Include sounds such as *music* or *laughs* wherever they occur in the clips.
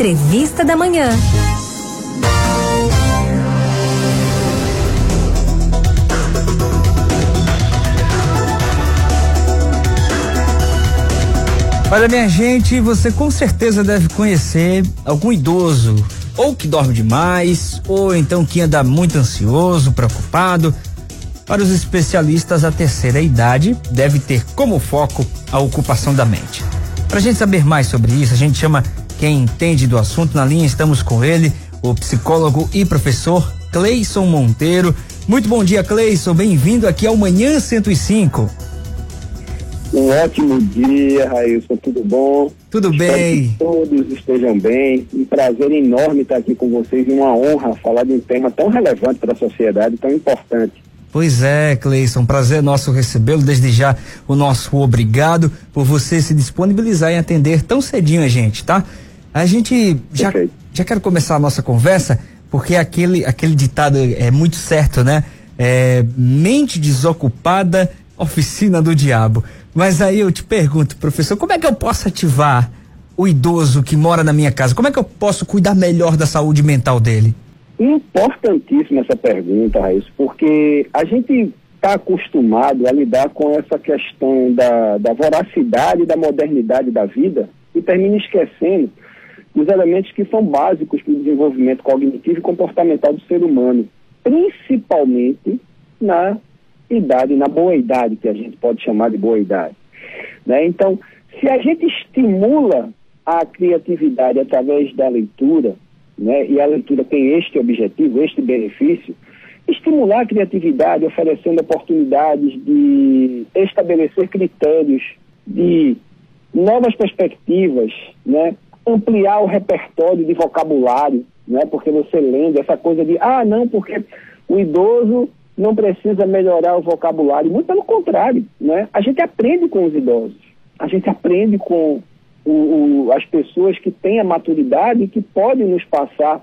Entrevista da Manhã. Olha, minha gente, você com certeza deve conhecer algum idoso, ou que dorme demais, ou então que anda muito ansioso, preocupado. Para os especialistas, a terceira idade deve ter como foco a ocupação da mente. Para a gente saber mais sobre isso, a gente chama quem entende do assunto na linha. Estamos com ele, o psicólogo e professor Cleison Monteiro. Muito bom dia, Cleison. Bem-vindo aqui ao Manhã 105. Um ótimo dia, Railson, tudo bom? Tudo Espero bem. Que todos estejam bem. Um prazer enorme estar aqui com vocês e uma honra falar de um tema tão relevante para a sociedade, tão importante. Pois é, Cleison, prazer nosso recebê-lo. Desde já, o nosso obrigado por você se disponibilizar em atender tão cedinho a gente, tá? A gente já, Perfeito. já quero começar a nossa conversa, porque aquele, aquele ditado é muito certo, né? É, mente desocupada, oficina do diabo. Mas aí eu te pergunto, professor, como é que eu posso ativar o idoso que mora na minha casa? Como é que eu posso cuidar melhor da saúde mental dele? Importantíssima essa pergunta, Raíssa, porque a gente está acostumado a lidar com essa questão da, da voracidade, da modernidade da vida e termina esquecendo dos elementos que são básicos para o desenvolvimento cognitivo e comportamental do ser humano, principalmente na idade, na boa idade, que a gente pode chamar de boa idade. Né? Então, se a gente estimula a criatividade através da leitura, né? e a leitura tem este objetivo, este benefício, estimular a criatividade, oferecendo oportunidades de estabelecer critérios, de novas perspectivas, né? Ampliar o repertório de vocabulário, né? porque você lendo essa coisa de, ah, não, porque o idoso não precisa melhorar o vocabulário, muito pelo contrário, né? a gente aprende com os idosos, a gente aprende com o, o, as pessoas que têm a maturidade e que podem nos passar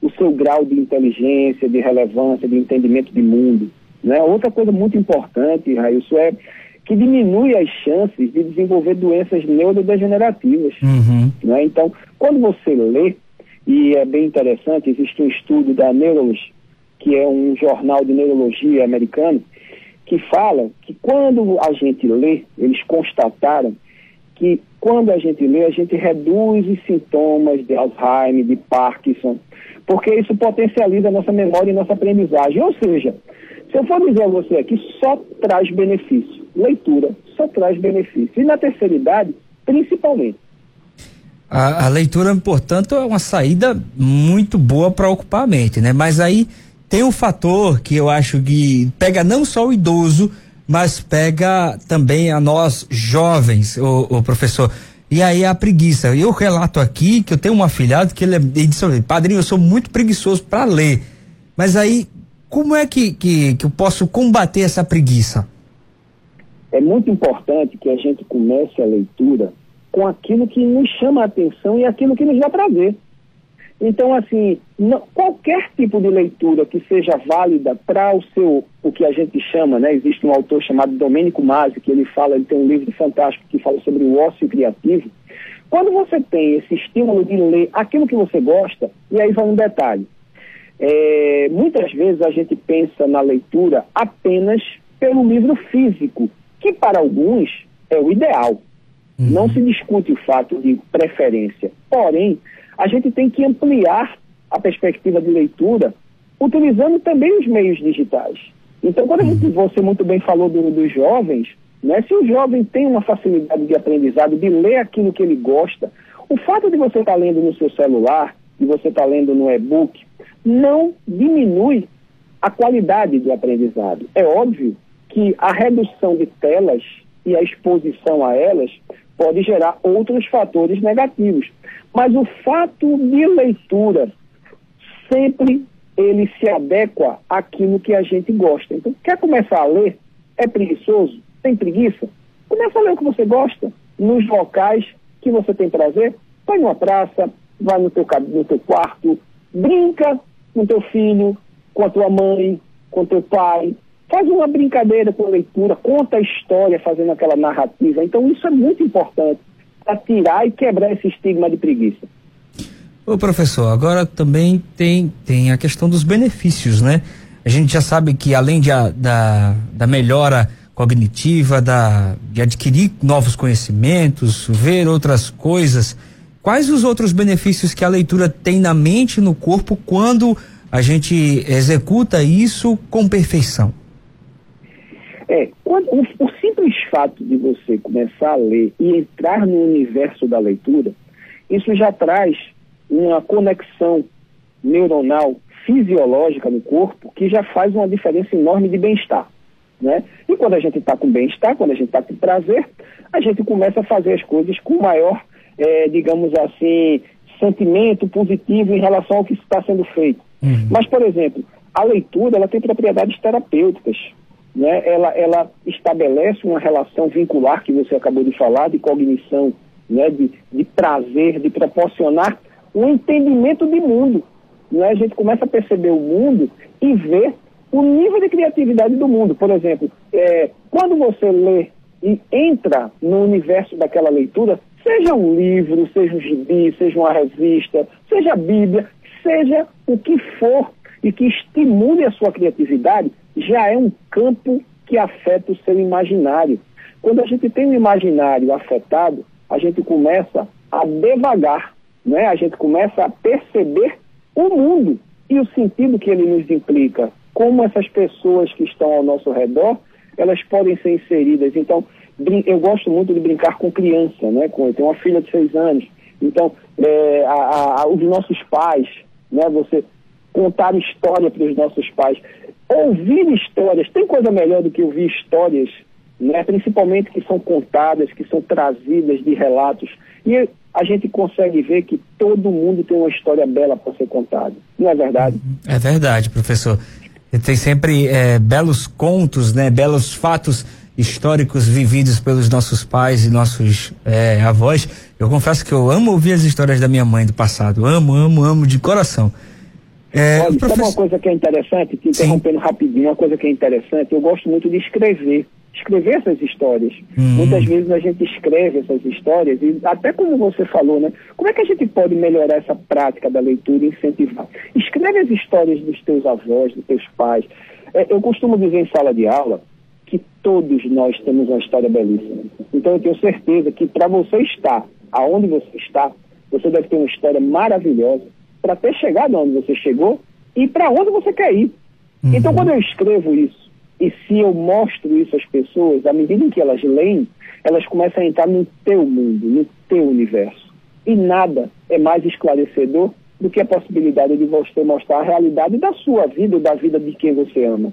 o seu grau de inteligência, de relevância, de entendimento de mundo. Né? Outra coisa muito importante, Raísso, é que diminui as chances de desenvolver doenças neurodegenerativas. Uhum. Né? Então, quando você lê, e é bem interessante, existe um estudo da Neurology, que é um jornal de neurologia americano, que fala que quando a gente lê, eles constataram que quando a gente lê, a gente reduz os sintomas de Alzheimer, de Parkinson, porque isso potencializa a nossa memória e nossa aprendizagem. Ou seja, se eu for dizer a você aqui, só traz benefício. Leitura só traz benefício. E na terceira idade, principalmente. A, a leitura, portanto, é uma saída muito boa para ocupar a mente, né? Mas aí tem um fator que eu acho que pega não só o idoso, mas pega também a nós jovens, o, o professor. E aí a preguiça. Eu relato aqui que eu tenho um afilhado que ele, é, ele disse, padrinho, eu sou muito preguiçoso para ler. Mas aí, como é que, que, que eu posso combater essa preguiça? É muito importante que a gente comece a leitura com aquilo que nos chama a atenção e aquilo que nos dá prazer. Então, assim, não, qualquer tipo de leitura que seja válida para o seu, o que a gente chama, né? Existe um autor chamado Domênico Masi, que ele fala, ele tem um livro fantástico que fala sobre o ócio criativo. Quando você tem esse estímulo de ler aquilo que você gosta, e aí vai um detalhe. É, muitas vezes a gente pensa na leitura apenas pelo livro físico, que para alguns é o ideal. Uhum. Não se discute o fato de preferência. Porém, a gente tem que ampliar a perspectiva de leitura utilizando também os meios digitais. Então, quando a gente, você muito bem falou do, dos jovens, né, se o jovem tem uma facilidade de aprendizado, de ler aquilo que ele gosta, o fato de você estar tá lendo no seu celular, de você estar tá lendo no e-book, não diminui a qualidade do aprendizado. É óbvio que a redução de telas e a exposição a elas pode gerar outros fatores negativos. Mas o fato de leitura sempre ele se adequa àquilo que a gente gosta. Então, quer começar a ler? É preguiçoso? Tem preguiça? Começa a ler o que você gosta, nos locais que você tem prazer. Vai numa praça, vai no teu, no teu quarto, brinca com teu filho, com a tua mãe, com teu pai. Faz uma brincadeira com a leitura, conta a história fazendo aquela narrativa. Então, isso é muito importante para tirar e quebrar esse estigma de preguiça. Ô professor, agora também tem, tem a questão dos benefícios, né? A gente já sabe que além de a, da, da melhora cognitiva, da, de adquirir novos conhecimentos, ver outras coisas, quais os outros benefícios que a leitura tem na mente e no corpo quando a gente executa isso com perfeição? É, quando, o, o simples fato de você começar a ler e entrar no universo da leitura, isso já traz uma conexão neuronal fisiológica no corpo que já faz uma diferença enorme de bem-estar. Né? E quando a gente está com bem-estar, quando a gente está com prazer, a gente começa a fazer as coisas com maior, é, digamos assim, sentimento positivo em relação ao que está sendo feito. Uhum. Mas, por exemplo, a leitura ela tem propriedades terapêuticas. Né? Ela, ela estabelece uma relação vincular que você acabou de falar, de cognição, né? de, de prazer, de proporcionar um entendimento de mundo. Né? A gente começa a perceber o mundo e ver o nível de criatividade do mundo. Por exemplo, é, quando você lê e entra no universo daquela leitura, seja um livro, seja um gibi, seja uma revista, seja a Bíblia, seja o que for e que estimule a sua criatividade, já é um campo que afeta o seu imaginário. Quando a gente tem um imaginário afetado, a gente começa a devagar, né? a gente começa a perceber o mundo e o sentido que ele nos implica, como essas pessoas que estão ao nosso redor, elas podem ser inseridas. Então, eu gosto muito de brincar com criança, né? eu tenho uma filha de seis anos, então, é, a, a, os nossos pais, né? Você contar história para os nossos pais, ouvir histórias, tem coisa melhor do que ouvir histórias, né? Principalmente que são contadas, que são trazidas de relatos. E a gente consegue ver que todo mundo tem uma história bela para ser contada. Não é verdade? É verdade, professor. Tem sempre é, belos contos, né? Belos fatos históricos vividos pelos nossos pais e nossos é, avós. Eu confesso que eu amo ouvir as histórias da minha mãe do passado. Amo, amo, amo de coração. É, Olha, professor... sabe uma coisa que é interessante, te interrompendo Sim. rapidinho, uma coisa que é interessante, eu gosto muito de escrever escrever essas histórias. Uhum. Muitas vezes a gente escreve essas histórias e até como você falou, né? Como é que a gente pode melhorar essa prática da leitura e incentivar? Escreve as histórias dos teus avós, dos teus pais. É, eu costumo dizer em sala de aula que todos nós temos uma história belíssima. Então eu tenho certeza que para você estar aonde você está, você deve ter uma história maravilhosa para ter chegado onde você chegou e para onde você quer ir. Uhum. Então quando eu escrevo isso e se eu mostro isso às pessoas, à medida em que elas leem, elas começam a entrar no teu mundo, no teu universo. E nada é mais esclarecedor do que a possibilidade de você mostrar a realidade da sua vida ou da vida de quem você ama.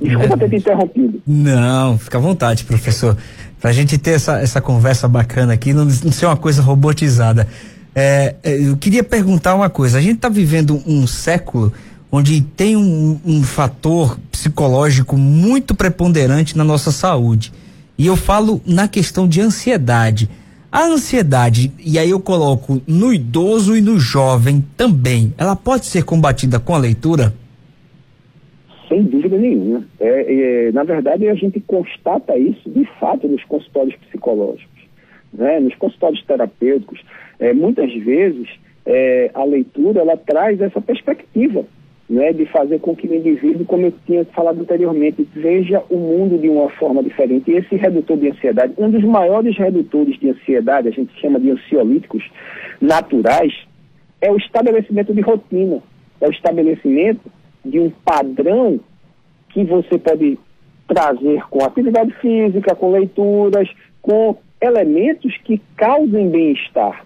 Desculpa ter te interrompido. Não, fica à vontade, professor. Para a gente ter essa, essa conversa bacana aqui, não, não ser uma coisa robotizada. É, é eu queria perguntar uma coisa. A gente está vivendo um século onde tem um, um fator psicológico muito preponderante na nossa saúde. E eu falo na questão de ansiedade. A ansiedade, e aí eu coloco no idoso e no jovem também, ela pode ser combatida com a leitura? Sem dúvida nenhuma. É, é, na verdade, a gente constata isso de fato nos consultórios psicológicos, né? nos consultórios terapêuticos. É, muitas vezes, é, a leitura ela traz essa perspectiva né, de fazer com que o indivíduo, como eu tinha falado anteriormente, veja o mundo de uma forma diferente. E esse redutor de ansiedade, um dos maiores redutores de ansiedade, a gente chama de ansiolíticos naturais, é o estabelecimento de rotina, é o estabelecimento de um padrão que você pode trazer com atividade física, com leituras, com elementos que causem bem-estar.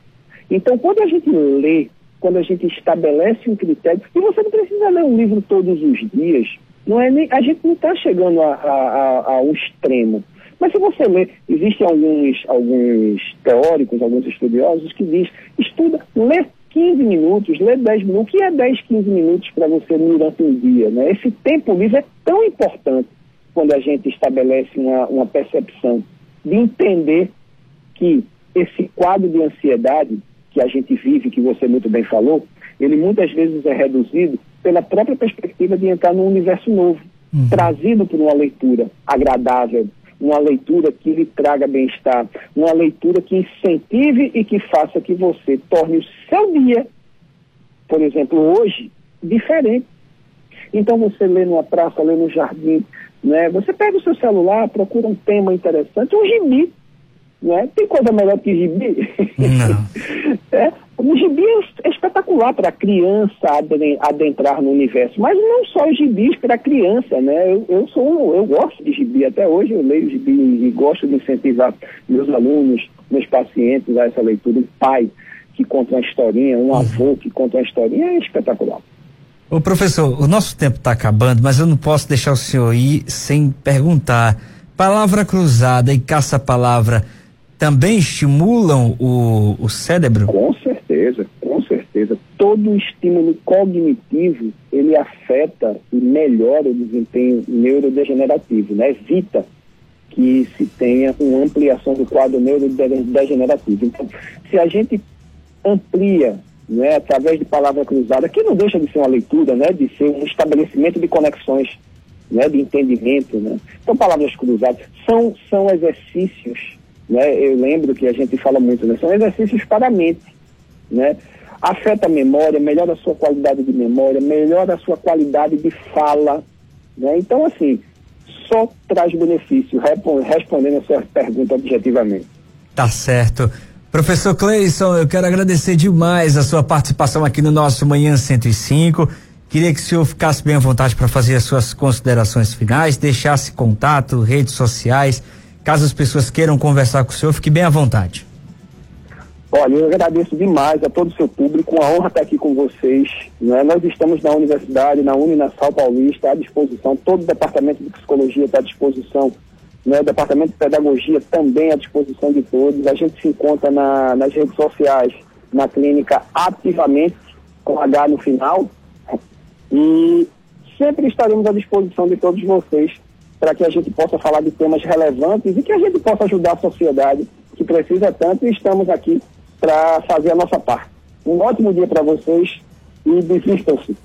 Então, quando a gente lê, quando a gente estabelece um critério, e você não precisa ler um livro todos os dias, não é nem, a gente não está chegando a, a, a, ao extremo. Mas se você ler, existem alguns, alguns teóricos, alguns estudiosos que dizem, estuda, lê 15 minutos, lê 10 minutos. O que é 10, 15 minutos para você durante um dia? Né? Esse tempo livre é tão importante quando a gente estabelece uma, uma percepção de entender que esse quadro de ansiedade que a gente vive, que você muito bem falou, ele muitas vezes é reduzido pela própria perspectiva de entrar num universo novo, uhum. trazido por uma leitura agradável, uma leitura que lhe traga bem-estar, uma leitura que incentive e que faça que você torne o seu dia por exemplo, hoje, diferente. Então você lê numa praça, lê no jardim, né? Você pega o seu celular, procura um tema interessante, um gibi, né? Tem coisa melhor que gibi? Não. *laughs* é, o gibi é, é espetacular para a criança adentrar no universo, mas não só os gibis para a criança, né? Eu, eu sou eu gosto de gibi, até hoje eu leio gibi e gosto de incentivar meus alunos, meus pacientes a essa leitura. Um pai que conta uma historinha, um uhum. avô que conta uma historinha, é espetacular. Ô professor, o nosso tempo está acabando, mas eu não posso deixar o senhor ir sem perguntar. Palavra cruzada e caça-palavra também estimulam o, o cérebro? Com certeza, com certeza. Todo estímulo cognitivo, ele afeta e melhora o desempenho neurodegenerativo, né? Evita que se tenha uma ampliação do quadro neurodegenerativo. Então, se a gente amplia né, através de palavra cruzada, que não deixa de ser uma leitura, né, de ser um estabelecimento de conexões, né, de entendimento. Né. Então, palavras cruzadas são, são exercícios, né, eu lembro que a gente fala muito, né, são exercícios para a mente. Né. Afeta a memória, melhora a sua qualidade de memória, melhora a sua qualidade de fala. Né. Então, assim, só traz benefício, respondendo a sua pergunta objetivamente. Tá certo. Professor Cleison, eu quero agradecer demais a sua participação aqui no nosso Manhã 105. Queria que o senhor ficasse bem à vontade para fazer as suas considerações finais, deixasse contato, redes sociais, caso as pessoas queiram conversar com o senhor, fique bem à vontade. Olha, eu agradeço demais a todo o seu público, uma honra estar aqui com vocês. Né? Nós estamos na universidade, na Uninasal Paulista, à disposição, todo o departamento de psicologia está à disposição né, o Departamento de Pedagogia também à disposição de todos. A gente se encontra na, nas redes sociais, na clínica ativamente, com H no final. E sempre estaremos à disposição de todos vocês para que a gente possa falar de temas relevantes e que a gente possa ajudar a sociedade que precisa tanto e estamos aqui para fazer a nossa parte. Um ótimo dia para vocês e desistam-se.